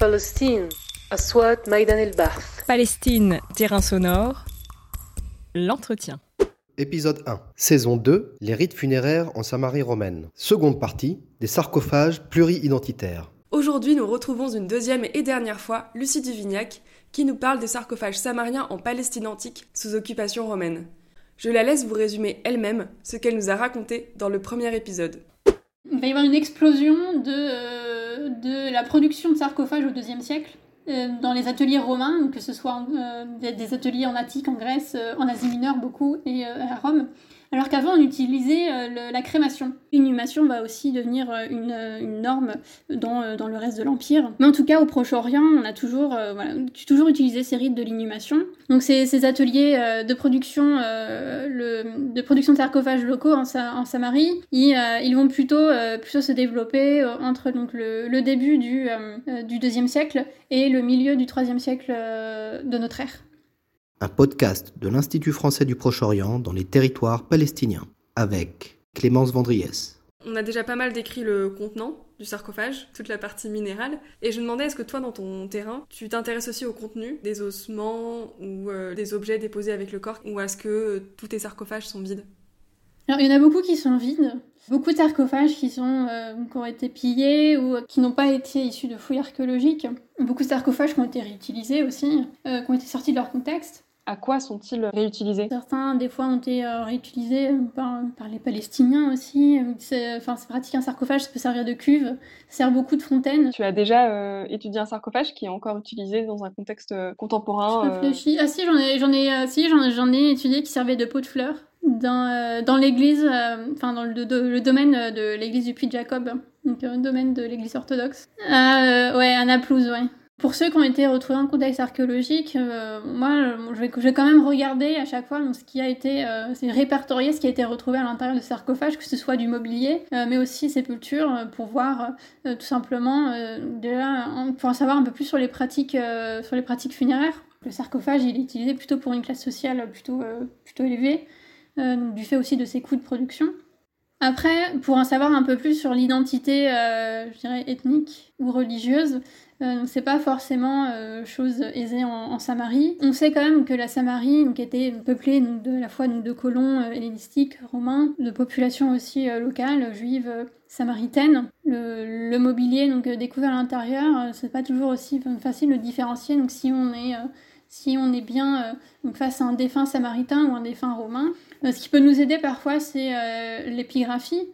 Palestine, Aswad Maïdan el Barth. Palestine, terrain sonore. L'entretien. Épisode 1. Saison 2. Les rites funéraires en Samarie romaine. Seconde partie. Des sarcophages pluri-identitaires. Aujourd'hui, nous retrouvons une deuxième et dernière fois Lucie Duvignac qui nous parle des sarcophages samariens en Palestine antique sous occupation romaine. Je la laisse vous résumer elle-même ce qu'elle nous a raconté dans le premier épisode. Il va y avoir une explosion de, euh, de la production de sarcophages au IIe siècle euh, dans les ateliers romains, que ce soit euh, des ateliers en Attique, en Grèce, en Asie mineure beaucoup et à Rome alors qu'avant on utilisait euh, la crémation. L'inhumation va aussi devenir euh, une, norme dans, euh, dans, le reste de l'Empire. Mais en tout cas au Proche-Orient, on a toujours, toujours utilisé ces rites de l'inhumation. Donc ces, ateliers de production, de production sarcophages locaux en, Samarie, ils, vont plutôt, se développer entre donc, le, début du, du deuxième siècle et le milieu du troisième siècle de notre ère un podcast de l'Institut français du Proche-Orient dans les territoires palestiniens, avec Clémence Vendriès. On a déjà pas mal décrit le contenant du sarcophage, toute la partie minérale, et je me demandais est-ce que toi dans ton terrain, tu t'intéresses aussi au contenu des ossements ou euh, des objets déposés avec le corps, ou est-ce que euh, tous tes sarcophages sont vides? Alors il y en a beaucoup qui sont vides, beaucoup de sarcophages qui, sont, euh, qui ont été pillés ou qui n'ont pas été issus de fouilles archéologiques, beaucoup de sarcophages qui ont été réutilisés aussi, qui ont été sortis de leur contexte à quoi sont-ils réutilisés? Certains, des fois, ont été euh, réutilisés euh, par, les Palestiniens aussi. C'est, enfin, c'est pratique un sarcophage, ça peut servir de cuve, ça sert beaucoup de fontaine. Tu as déjà euh, étudié un sarcophage qui est encore utilisé dans un contexte contemporain Je réfléchis. Ah si, j'en ai, j'en ai, si, j'en, ai étudié qui servait de pot de fleurs dans, dans l'église, enfin dans le, le, domaine de l'église du Puy de Jacob, donc le domaine de l'église orthodoxe. ouais, à Naplouse, ouais. Pour ceux qui ont été retrouvés en contexte archéologique, euh, moi, je vais, quand même regarder à chaque fois ce qui a été euh, répertorié, ce qui a été retrouvé à l'intérieur de sarcophages, que ce soit du mobilier, euh, mais aussi sépultures, pour voir tout simplement déjà pour en savoir un peu plus sur les pratiques, sur les pratiques funéraires. Le sarcophage, il est utilisé plutôt pour une classe sociale plutôt, plutôt élevée, du fait aussi de ses coûts de production. Après, pour en savoir un peu plus sur l'identité, je dirais, ethnique ou religieuse, euh, c'est pas forcément euh, chose aisée en, Samarie. On sait quand même que la Samarie était peuplée donc, de la fois donc, de colons euh, hellénistiques, romains, de populations aussi locales, juives, samaritaines. Le, mobilier donc découvert à l'intérieur, c'est pas toujours aussi facile de différencier. Donc si on est si on est bien donc face à un défunt samaritain ou un défunt romain. ce qui peut nous aider parfois, c'est l'épigraphie.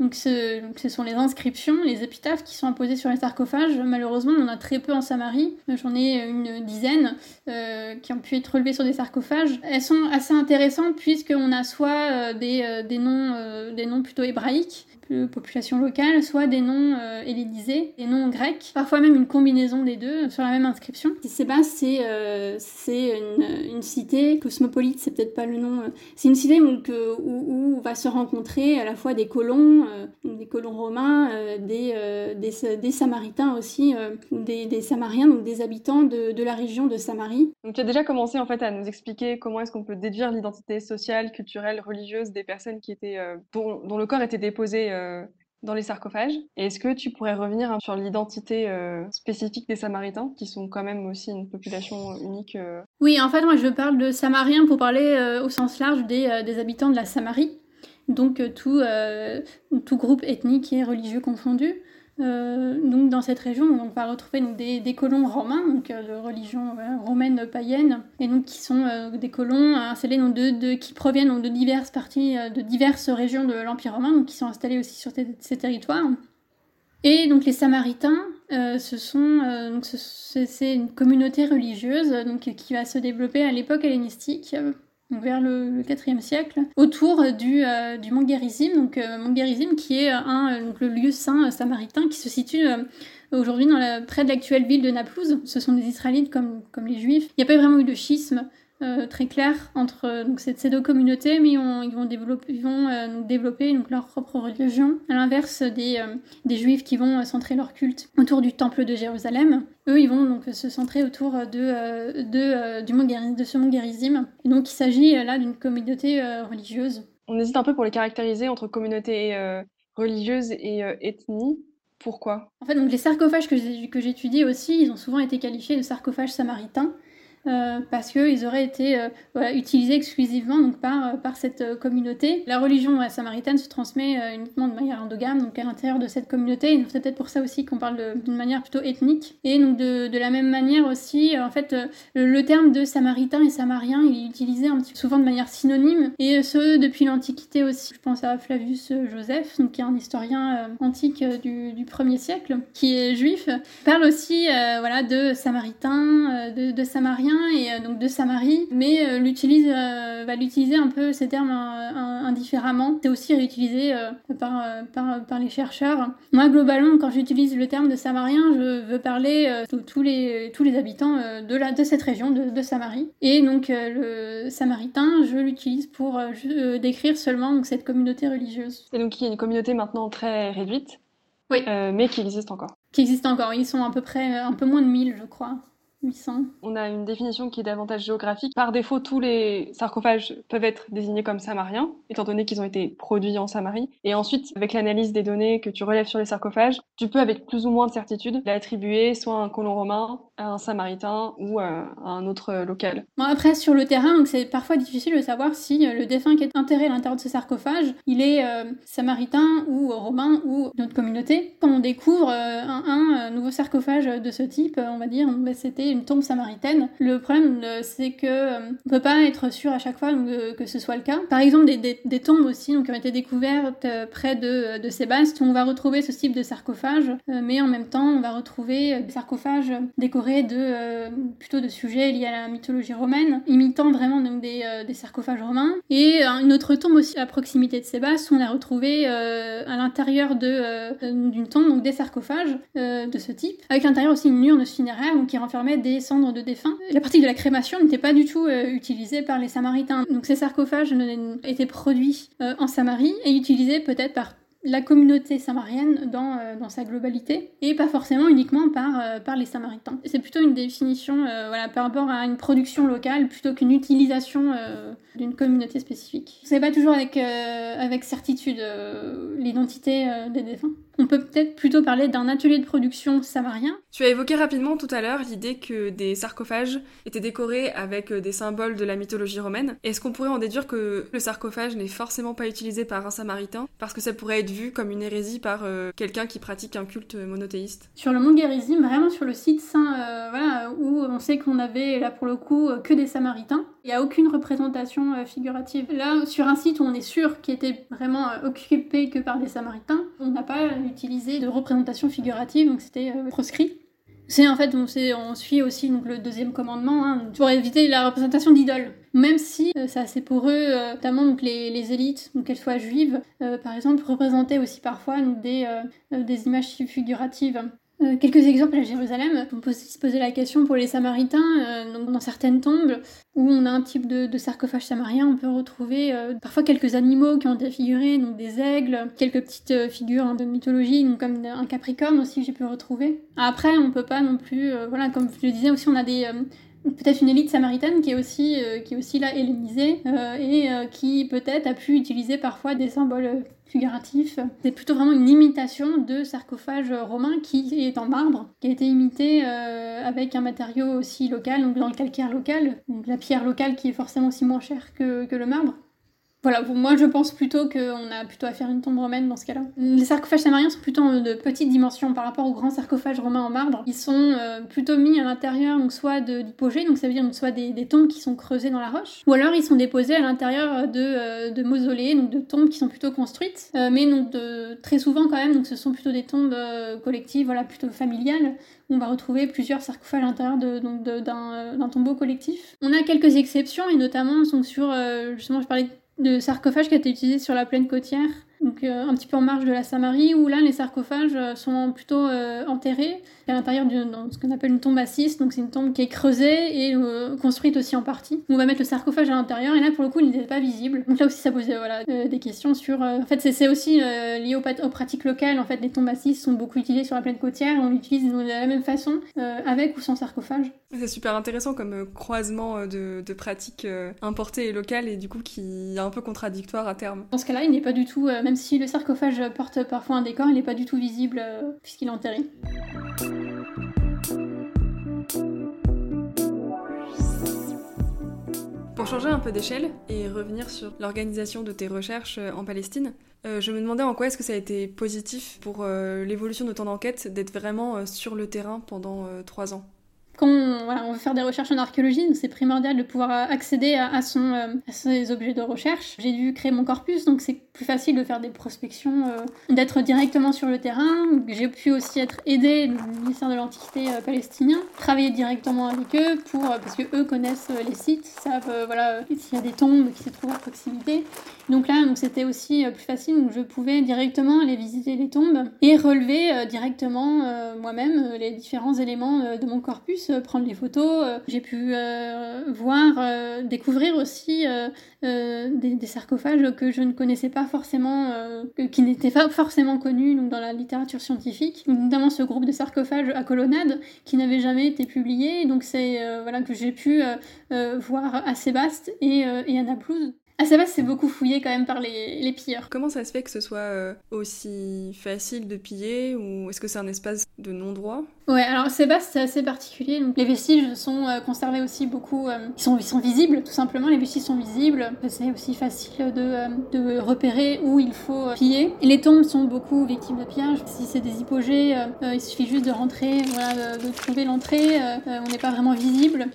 Donc ce, sont les inscriptions, les épitaphes qui sont imposées sur les sarcophages. Malheureusement, on en a très peu en Samarie. J'en ai une dizaine euh, qui ont pu être relevées sur des sarcophages. Elles sont assez intéressantes puisqu'on a soit euh, des, euh, des, noms, des noms plutôt hébraïques, population locale, soit des noms euh, des noms grecs, parfois même une combinaison des deux sur la même inscription. Sébas, c'est euh, une, une, cité cosmopolite, c'est peut-être pas le nom. Euh, c'est une cité où, où, va se rencontrer à la fois des colons, euh, des colons romains, des, des, des, samaritains aussi, des, des, samariens, donc des habitants de, de, la région de Samarie. Donc tu as déjà commencé en fait à nous expliquer comment est-ce qu'on peut déduire l'identité sociale, culturelle, religieuse des personnes qui étaient dont, dont le corps était déposé euh, dans les sarcophages. est-ce que tu pourrais revenir sur l'identité euh, spécifique des Samaritains, qui sont quand même aussi une population unique euh? Oui, en fait, moi je parle de Samariens pour parler au sens large des, habitants de la Samarie, donc tout, tout groupe ethnique et religieux confondu. Euh, donc dans cette région, on va retrouver donc, des, des, colons romains, donc euh, de religion romaine païenne, et donc qui sont euh, des colons installés donc, de, de, qui proviennent donc, de diverses parties, de diverses régions de l'Empire romain, donc qui sont installés aussi sur ces territoires. Et donc les Samaritains, ce sont donc c'est une communauté religieuse donc qui va se développer à l'époque hellénistique vers le, 4e siècle, autour du, euh, du donc euh, qui est un, donc, le lieu saint samaritain qui se situe euh, aujourd'hui près de l'actuelle ville de Naplouse. Ce sont des Israélites comme, comme les Juifs. Il n'y a pas vraiment eu de schisme euh, très clair entre euh, donc, ces, deux communautés, mais ils, vont développer, ils vont, euh, développer donc, leur propre religion, à l'inverse des, des juifs qui vont centrer leur culte autour du temple de Jérusalem. Eux, ils vont donc se centrer autour de, de, du mont de ce mont Gérizim. Et donc, il s'agit là d'une communauté religieuse. On hésite un peu pour les caractériser entre communauté religieuse et ethnie Pourquoi? En fait, donc les sarcophages que j'étudie aussi, ils ont souvent été qualifiés de sarcophages samaritains. Euh, parce qu'ils auraient été euh, utilisés exclusivement donc, par, euh, par cette communauté. La religion samaritaine se transmet uniquement de manière endogame, donc à l'intérieur de cette communauté, c'est peut-être pour ça aussi qu'on parle d'une manière plutôt ethnique. Et donc de, de la même manière aussi, en fait, le, terme de samaritain et samarien, il est utilisé un petit, souvent de manière synonyme, et ce depuis l'Antiquité aussi. Je pense à Flavius Joseph, donc, qui est un historien antique du, du 1er siècle, qui est juif, parle aussi voilà, de samaritain, de, de samarien, et euh, donc de Samarie, mais euh, l'utilise, euh, va l'utiliser un peu ces termes indifféremment. C'est aussi réutilisé par, par, par, les chercheurs. Moi, globalement, quand j'utilise le terme de Samarien, je veux parler de tous les, tous les habitants de, la, de cette région, de, de Samarie. Et donc, le Samaritain, je l'utilise pour décrire seulement donc, cette communauté religieuse. Et donc, il y a une communauté maintenant très réduite, oui. mais qui existe encore. Qui existe encore. Ils sont à peu près un peu moins de 1000, je crois. On a une définition qui est davantage géographique. Par défaut, tous les sarcophages peuvent être désignés comme samariens, étant donné qu'ils ont été produits en Samarie. Et ensuite, avec l'analyse des données que tu relèves sur les sarcophages, tu peux, avec plus ou moins de certitude, l'attribuer soit à un colon romain, un samaritain ou à un autre local. Bon, après, sur le terrain, c'est parfois difficile de savoir si euh, le défunt qui est enterré à l'intérieur de ce sarcophage, il est euh, samaritain ou romain ou notre communauté. Quand on découvre euh, un, nouveau sarcophage de ce type, on va dire, bah, c'était une tombe samaritaine. Le problème, c'est que on peut pas être sûr à chaque fois que ce soit le cas. Par exemple, des, tombes aussi donc, qui ont été découvertes près de, de Sébaste, on va retrouver ce type de sarcophage, mais en même temps, on va retrouver des sarcophages décorés de plutôt de sujets liés à la mythologie romaine, imitant vraiment donc, des, des sarcophages romains. Et une autre tombe aussi à proximité de Sébaste, où on a retrouvé à l'intérieur d'une tombe donc des sarcophages de ce type, avec l'intérieur aussi une urne funéraire donc, qui renfermait des cendres de défunts. La partie de la crémation n'était pas du tout euh, utilisée par les Samaritains. Donc ces sarcophages étaient produits euh, en Samarie et utilisés peut-être par la communauté samarienne dans, euh, dans, sa globalité et pas forcément uniquement par, par les Samaritains. C'est plutôt une définition voilà, par rapport à une production locale plutôt qu'une utilisation d'une communauté spécifique. On ne sait pas toujours avec, avec certitude l'identité des défunts. On peut peut-être plutôt parler d'un atelier de production samarien. Tu as évoqué rapidement tout à l'heure l'idée que des sarcophages étaient décorés avec euh, des symboles de la mythologie romaine. Est-ce qu'on pourrait en déduire que le sarcophage n'est forcément pas utilisé par un samaritain parce que ça pourrait être vu comme une hérésie par euh, quelqu'un qui pratique un culte monothéiste? Sur le mont Guérizim, vraiment sur le site saint, euh, voilà, où on sait qu'on avait là pour le coup que des samaritains, il n'y a aucune représentation figurative. Là, sur un site où on est sûr qu'il était vraiment occupé que par des samaritains, on n'a pas utilisé de représentation figurative, donc c'était euh, proscrit. C'est en fait, on, on, suit aussi donc, le deuxième commandement hein, pour éviter la représentation d'idoles. Même si euh, c'est assez pour eux, euh, notamment donc, les, les élites, qu'elles soient juives, par exemple, représentaient aussi parfois des, des images figuratives. Euh, quelques exemples à Jérusalem. On peut se poser la question pour les Samaritains, euh, donc dans certaines tombes où on a un type de, sarcophage samarien, on peut retrouver euh, parfois quelques animaux qui ont été figurés, donc des aigles, quelques petites figures de mythologie, comme un capricorne aussi j'ai pu retrouver. Après, on peut pas non plus, voilà, comme je le disais aussi, on a des peut-être une élite samaritaine qui est aussi, qui est aussi là hellénisée et qui peut-être a pu utiliser parfois des symboles figuratif. C'est plutôt vraiment une imitation de sarcophage romain qui est en marbre, qui a été imité euh, avec un matériau aussi local, donc dans le calcaire local, donc la pierre locale qui est forcément aussi moins chère que, que le marbre. Voilà, moi je pense plutôt qu'on a plutôt à faire une tombe romaine dans ce cas-là. Les sarcophages samariens sont plutôt de petite dimension par rapport aux grands sarcophages romains en marbre. Ils sont euh, plutôt mis à l'intérieur, donc soit d'hypogées, donc ça veut dire soit des, tombes qui sont creusées dans la roche, ou alors ils sont déposés à l'intérieur de, euh, de, mausolées, donc de tombes qui sont plutôt construites, euh, mais donc très souvent quand même, donc ce sont plutôt des tombes collectives, voilà, plutôt familiales, on va retrouver plusieurs sarcophages à l'intérieur d'un tombeau collectif. On a quelques exceptions, et notamment sont sur, justement je parlais de sarcophage qui a été utilisé sur la plaine côtière donc euh, un petit peu en marge de la Samarie, où là les sarcophages euh, sont plutôt euh, enterrés à l'intérieur de ce qu'on appelle une tombe assise, donc c'est une tombe qui est creusée et construite aussi en partie. On va mettre le sarcophage à l'intérieur, et là pour le coup il n'était pas visible. Donc là aussi ça posait voilà, des questions sur... en fait c'est aussi lié aux, pratiques locales, en fait les tombes assises sont beaucoup utilisées sur la plaine côtière, on l'utilise de la même façon, avec ou sans sarcophage. C'est super intéressant comme croisement de, pratiques importées et locales, et du coup qui est un peu contradictoire à terme. Dans ce cas-là il n'est pas du tout, même même si le sarcophage porte parfois un décor, il n'est pas du tout visible puisqu'il est enterré. Pour changer un peu d'échelle et revenir sur l'organisation de tes recherches en Palestine, je me demandais en quoi est-ce que ça a été positif pour l'évolution de ton enquête d'être vraiment sur le terrain pendant trois ans quand on, veut faire des recherches en archéologie, c'est primordial de pouvoir accéder à, son, euh, à ses objets de recherche. J'ai dû créer mon corpus, donc c'est plus facile de faire des prospections, euh, d'être directement sur le terrain. J'ai pu aussi être aidée du ministère de l'Antiquité euh, palestinien, travailler directement avec eux pour, parce que eux connaissent les sites, savent voilà s'il y a des tombes qui se trouvent à proximité. Donc là, c'était aussi plus facile, donc je pouvais directement aller visiter les tombes et relever directement moi-même les différents éléments de mon corpus euh, prendre les photos. Euh, j'ai pu euh, voir, découvrir aussi des, sarcophages que je ne connaissais pas forcément, qui n'étaient pas forcément connus donc, dans la littérature scientifique, notamment ce groupe de sarcophages à colonnade qui n'avait jamais été publié. Donc c'est voilà que j'ai pu voir à Sébaste et, à Naplouse. À Sébaste, c'est beaucoup fouillé quand même par les, pilleurs. Comment ça se fait que ce soit aussi facile de piller ou est-ce que c'est un espace de non-droit? Ouais, alors Sébastien, c'est assez particulier. Donc, les vestiges sont euh, conservés aussi beaucoup. Euh, ils, sont, visibles, tout simplement. Les vestiges sont visibles. C'est aussi facile de, euh, de repérer où il faut piller. Les tombes sont beaucoup victimes de pillage. Si c'est des hypogées, il suffit juste de rentrer, voilà, de, trouver l'entrée. on n'est pas vraiment visible.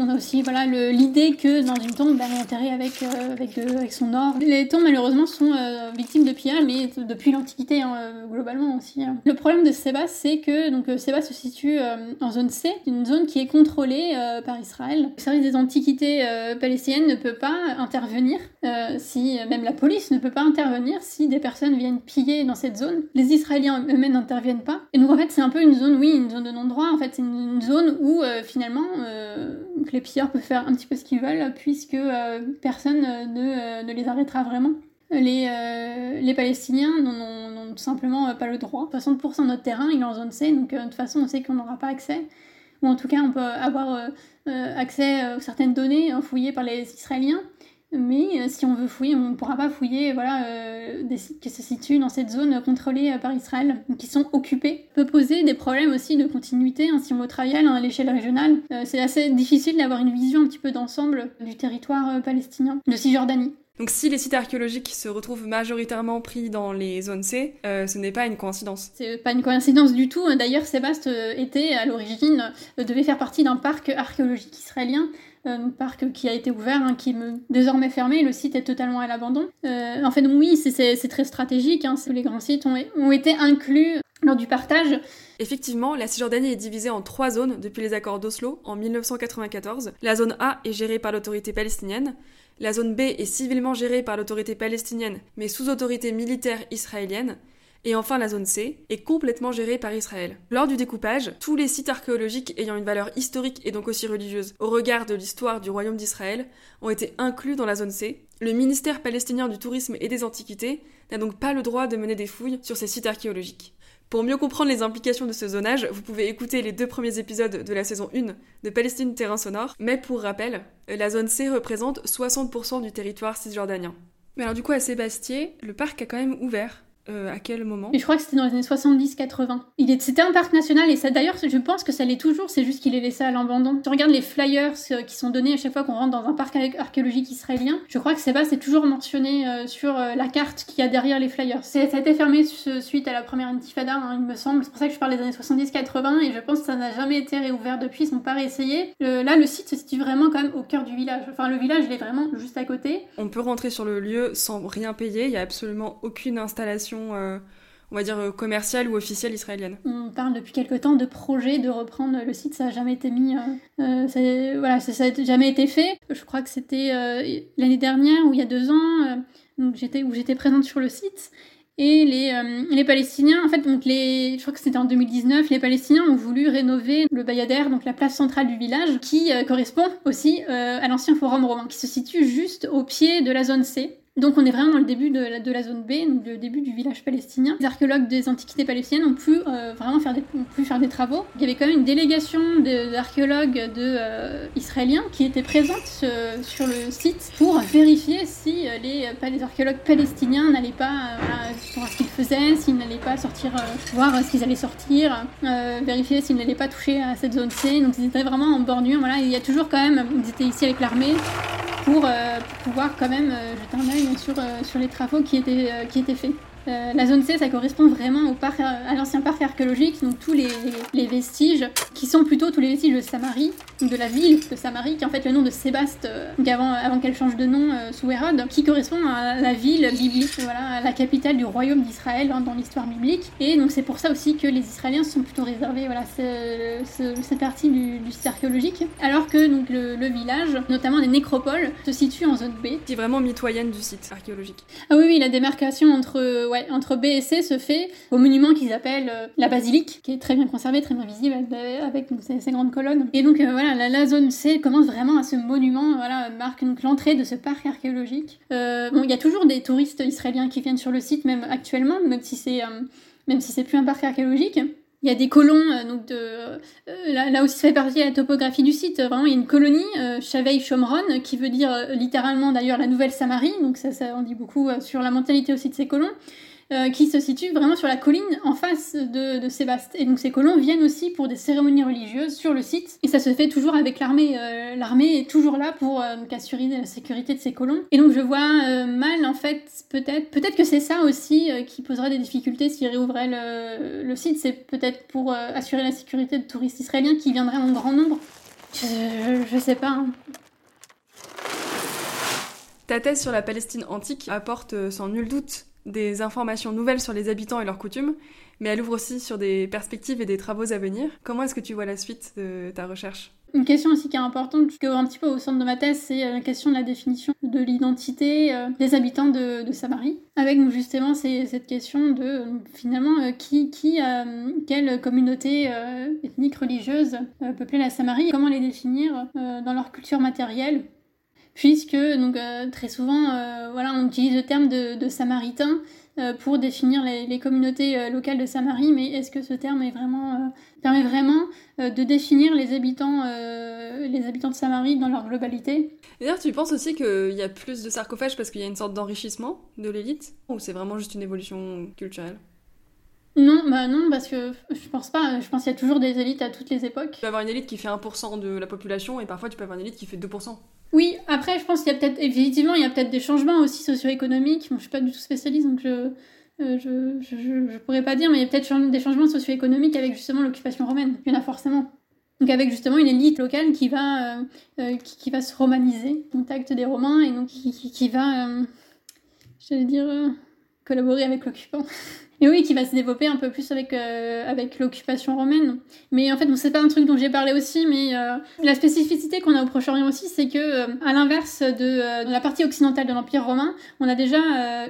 on a aussi voilà l'idée que dans une tombe, bah, on est enterré avec, avec, avec, son or. Les tombes, malheureusement, sont victimes de pillage, mais depuis l'Antiquité, hein, globalement aussi. Hein. Le problème de Sébastien, c'est que donc, Sébastien situe euh, en zone C, une zone qui est contrôlée euh, par Israël. Le service des antiquités euh, palestiniennes ne peut pas intervenir, si même la police ne peut pas intervenir si des personnes viennent piller dans cette zone. Les Israéliens eux-mêmes n'interviennent pas. Et donc en fait c'est un peu une zone, oui, une zone de non-droit. En fait c'est une, zone où finalement les pilleurs peuvent faire un petit peu ce qu'ils veulent puisque personne ne, ne les arrêtera vraiment les, euh, les Palestiniens n'ont tout simplement euh, pas le droit. 60% de notre terrain, il est en zone C, donc euh, de toute façon, on sait qu'on n'aura pas accès. Ou en tout cas, on peut avoir accès à certaines données fouillées par les Israéliens. Mais si on veut fouiller, on ne pourra pas fouiller voilà, des sites qui se situent dans cette zone contrôlée par Israël, qui sont occupés. Ça peut poser des problèmes aussi de continuité hein, si on veut travailler à l'échelle régionale. c'est assez difficile d'avoir une vision un petit peu d'ensemble du territoire palestinien, de Cisjordanie. Donc si les sites archéologiques se retrouvent majoritairement pris dans les zones C, euh, ce n'est pas une coïncidence. C'est pas une coïncidence du tout. D'ailleurs, Sébastien euh, était à l'origine, euh, devait faire partie d'un parc archéologique israélien. Un parc qui a été ouvert, hein, qui est désormais fermé, le site est totalement à l'abandon. en fait, oui, c'est très stratégique, hein, les grands sites ont été inclus lors du partage. Effectivement, la Cisjordanie est divisée en trois zones depuis les accords d'Oslo en 1994. La zone A est gérée par l'autorité palestinienne, la zone B est civilement gérée par l'autorité palestinienne, mais sous autorité militaire israélienne. Et enfin, la zone C est complètement gérée par Israël. Lors du découpage, tous les sites archéologiques ayant une valeur historique et donc aussi religieuse au regard de l'histoire du royaume d'Israël ont été inclus dans la zone C. Le ministère palestinien du tourisme et des antiquités n'a donc pas le droit de mener des fouilles sur ces sites archéologiques. Pour mieux comprendre les implications de ce zonage, vous pouvez écouter les deux premiers épisodes de la saison 1 de Palestine Terrain Sonore, mais pour rappel, la zone C représente 60% du territoire cisjordanien. Mais alors du coup à Sébastien, le parc a quand même ouvert euh, à quel moment Je crois que c'était dans les années 70-80. Il c'était un parc national et ça d'ailleurs je pense que ça l'est toujours, c'est juste qu'il est laissé à l'abandon. Tu regardes les flyers euh, qui sont donnés à chaque fois qu'on rentre dans un parc archéologique israélien, je crois que c'est pas c'est toujours mentionné euh, sur la carte qu'il y a derrière les flyers. Ça a été fermé suite à la première intifada, hein, il me semble. C'est pour ça que je parle des années 70-80 et je pense que ça n'a jamais été réouvert depuis, ils n'ont pas réessayé. là le site se situe vraiment quand même au cœur du village. Enfin le village il est vraiment juste à côté. On peut rentrer sur le lieu sans rien payer, il y a absolument aucune installation euh, on va dire, euh, ou officielle israélienne. On parle depuis quelque temps de projet de reprendre le site, ça n'a jamais été mis, euh, voilà, ça n'a jamais été fait. Je crois que c'était l'année dernière ou il y a deux ans, où j'étais présente sur le site. Et les, les Palestiniens, en fait, donc les, je crois que c'était en 2019, les Palestiniens ont voulu rénover le Bayader, donc la place centrale du village, qui correspond aussi à l'ancien forum romain, qui se situe juste au pied de la zone C. Donc on est vraiment dans le début de la, zone B, donc le début du village palestinien. Les archéologues des antiquités palestiniennes ont pu euh, vraiment faire des, travaux. Il y avait quand même une délégation d'archéologues de, euh, israéliens qui étaient présentes euh, sur le site pour vérifier si les, archéologues palestiniens n'allaient pas voir ce qu'ils faisaient, s'ils n'allaient pas sortir, voir ce qu'ils allaient sortir, vérifier s'ils n'allaient pas toucher à cette zone C. Donc ils étaient vraiment en bordure. Voilà, il y a toujours quand même, ils étaient ici avec l'armée pour, pour, pouvoir quand même jeter un œil sur, euh, sur les travaux qui étaient, euh, qui étaient faits. Euh, la zone C, ça correspond vraiment au parc, à l'ancien parc archéologique, donc tous les, les, vestiges, qui sont plutôt tous les vestiges de Samarie, de la ville de Samarie, qui est en fait le nom de Sébaste, euh, avant, avant qu'elle change de nom euh, sous Hérode, qui correspond à la ville biblique, voilà, à la capitale du royaume d'Israël hein, dans l'histoire biblique. Et donc c'est pour ça aussi que les Israéliens sont plutôt réservés voilà, cette partie du, du, site archéologique, alors que donc, le, le, village, notamment des nécropoles, se situe en zone B. Qui est vraiment mitoyenne du site archéologique. Ah oui, oui, la démarcation entre entre B et C se fait au monument qu'ils appellent euh, la basilique, qui est très bien conservé, très bien visible avec, ces, grandes colonnes. Et donc euh, voilà, la, zone C commence vraiment à ce monument, voilà, marque donc l'entrée de ce parc archéologique. Euh, bon, il y a toujours des touristes israéliens qui viennent sur le site, même actuellement, même si c'est même si c'est plus un parc archéologique. Il y a des colons, donc de, là, aussi ça fait partie de la topographie du site. Vraiment, il y a une colonie, euh, Shavei Shomron, qui veut dire littéralement d'ailleurs la Nouvelle Samarie. Donc ça, ça en dit beaucoup sur la mentalité aussi de ces colons. Euh, qui se situe vraiment sur la colline en face de, de Sébaste. Et donc ces colons viennent aussi pour des cérémonies religieuses sur le site. Et ça se fait toujours avec l'armée. Euh, l'armée est toujours là pour euh, assurer la sécurité de ces colons. Et donc je vois mal en fait, peut-être, peut-être que c'est ça aussi qui poserait des difficultés s'ils réouvraient le, le site. C'est peut-être pour assurer la sécurité de touristes israéliens qui viendraient en grand nombre. Je, je sais pas. Hein. Ta thèse sur la Palestine antique apporte sans nul doute des informations nouvelles sur les habitants et leurs coutumes, mais elle ouvre aussi sur des perspectives et des travaux à venir. Comment est-ce que tu vois la suite de ta recherche? Une question aussi qui est importante, qui un petit peu au centre de ma thèse, c'est euh, la question de la définition de l'identité euh, des habitants de, Samarie. Avec justement cette question de euh, finalement qui, quelle communauté ethnique religieuse peuplait la Samarie, comment les définir dans leur culture matérielle, puisque donc euh, très souvent euh, voilà on utilise le terme de, de samaritain euh, pour définir les, communautés locales de Samarie, mais est-ce que ce terme est vraiment, permet vraiment de définir les habitants, les habitants de Samarie dans leur globalité? D'ailleurs, tu penses aussi qu'il y a plus de sarcophages parce qu'il y a une sorte d'enrichissement de l'élite, ou c'est vraiment juste une évolution culturelle? Non, bah non, parce que je pense pas. Je pense qu'il y a toujours des élites à toutes les époques. Tu peux avoir une élite qui fait 1% de la population et parfois tu peux avoir une élite qui fait 2%. Oui, après, je pense qu'il y a peut-être, effectivement, il y a peut-être des changements aussi socio-économiques. Bon, je suis pas du tout spécialiste, donc je, euh, je, je, je, pourrais pas dire, mais il y a peut-être des changements socio-économiques avec justement l'occupation romaine. Il y en a forcément. Donc avec justement une élite locale qui va, euh, euh, qui, va se romaniser, contact des Romains, et donc qui, va, j'allais dire, collaborer avec l'occupant. Et oui, qui va se développer un peu plus avec, euh, avec l'occupation romaine. Mais en fait, bon, c'est pas un truc dont j'ai parlé aussi, mais euh, la spécificité qu'on a au Proche-Orient aussi, c'est que, euh, à l'inverse de, la partie occidentale de l'Empire romain, on a déjà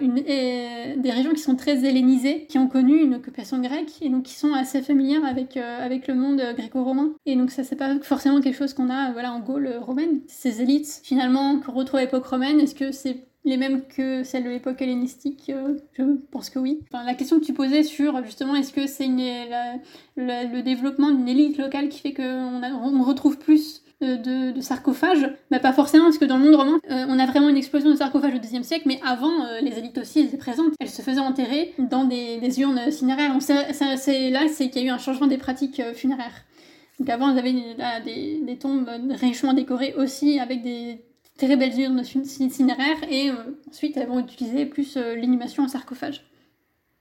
une, des régions qui sont très hellénisées, qui ont connu une occupation grecque, et donc qui sont assez familières avec, avec le monde gréco-romain. Et donc ça, c'est pas forcément quelque chose qu'on a voilà, en Gaule romaine. Ces élites, finalement, qu'on retrouve à l'époque romaine, est-ce que c'est les mêmes que celles de l'époque hellénistique euh, Je pense que oui. Enfin, la question que tu posais sur justement est-ce que c'est le développement d'une élite locale qui fait qu'on on retrouve plus euh, de, sarcophages? Bah, Pas forcément, parce que dans le monde romain, euh, on a vraiment une explosion de sarcophages au XIe siècle, mais avant, les élites aussi étaient présentes. Elles se faisaient enterrer dans des, urnes funéraires. C'est là c'est qu'il y a eu un changement des pratiques funéraires. Donc avant, avait des, des tombes richement décorées aussi avec des très belles urnes cinéraires et euh, ensuite elles vont utiliser plus euh, l'inhumation en sarcophage.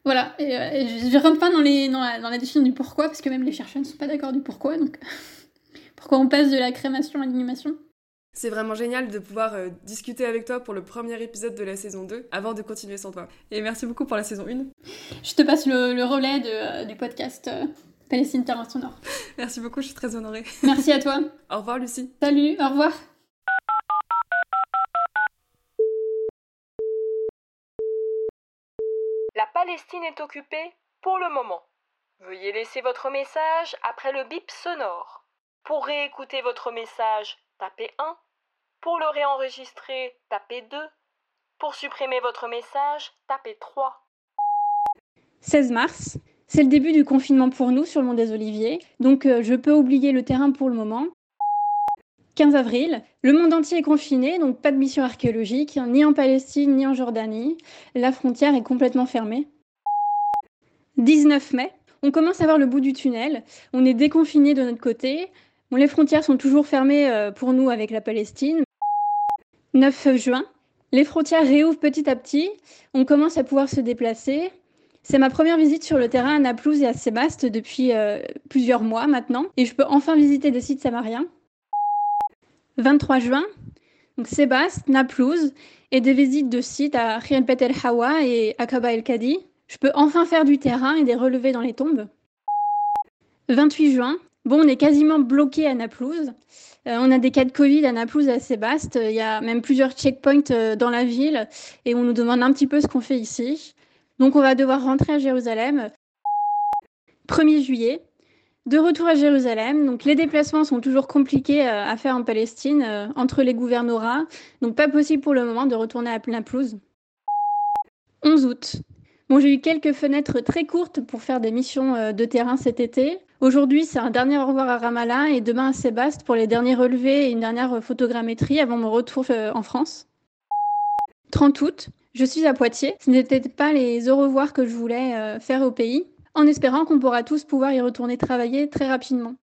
Voilà, et, euh, je ne rentre pas dans, les, dans, la, dans la définition du pourquoi, parce que même les chercheurs ne sont pas d'accord du pourquoi, donc pourquoi on passe de la crémation à l'inhumation. C'est vraiment génial de pouvoir discuter avec toi pour le premier épisode de la saison 2 avant de continuer sans toi. Et merci beaucoup pour la saison 1. Je te passe le, relais de, du podcast Palestine Terrain Sonore. Merci beaucoup, je suis très honorée. Merci à toi. au revoir Lucie. Salut, au revoir. La Palestine est occupée pour le moment. Veuillez laisser votre message après le bip sonore. Pour réécouter votre message, tapez 1. Pour le réenregistrer, tapez 2. Pour supprimer votre message, tapez 3. 16 mars, c'est le début du confinement pour nous sur le Mont des Oliviers, donc euh, je peux oublier le terrain pour le moment. 15 avril, le monde entier est confiné, donc pas de mission archéologique, ni en Palestine ni en Jordanie. La frontière est complètement fermée. 19 mai, on commence à voir le bout du tunnel, on est déconfiné de notre côté. Les frontières sont toujours fermées euh, pour nous avec la Palestine. 9 juin, les frontières réouvrent petit à petit, on commence à pouvoir se déplacer. C'est ma première visite sur le terrain à Naplouse et à Sébaste depuis euh, plusieurs mois maintenant, et je peux enfin visiter des sites samariens. 23 juin, donc Sébaste, Naplouse, et des visites de sites à Khianpet el Hawa et Akaba el Kadi. Je peux enfin faire du terrain et des relevés dans les tombes. 28 juin, bon, on est quasiment bloqué à Naplouse. Euh, on a des cas de Covid à Naplouse à Sébaste. Il y a même plusieurs checkpoints euh, dans la ville et on nous demande un petit peu ce qu'on fait ici. Donc on va devoir rentrer à Jérusalem. 1er juillet, de retour à Jérusalem. Donc les déplacements sont toujours compliqués euh, à faire en Palestine entre les gouvernorats. Donc pas possible pour le moment de retourner à Naplouse. 11 août. J'ai eu quelques fenêtres très courtes pour faire des missions euh, de terrain cet été. Aujourd'hui, c'est un dernier au revoir à Ramallah et demain à Sébaste pour les derniers relevés et une dernière photogrammétrie avant mon retour en France. 30 août, je suis à Poitiers. Ce n'était pas les au revoir que je voulais faire au pays en espérant qu'on pourra tous pouvoir y retourner travailler très rapidement.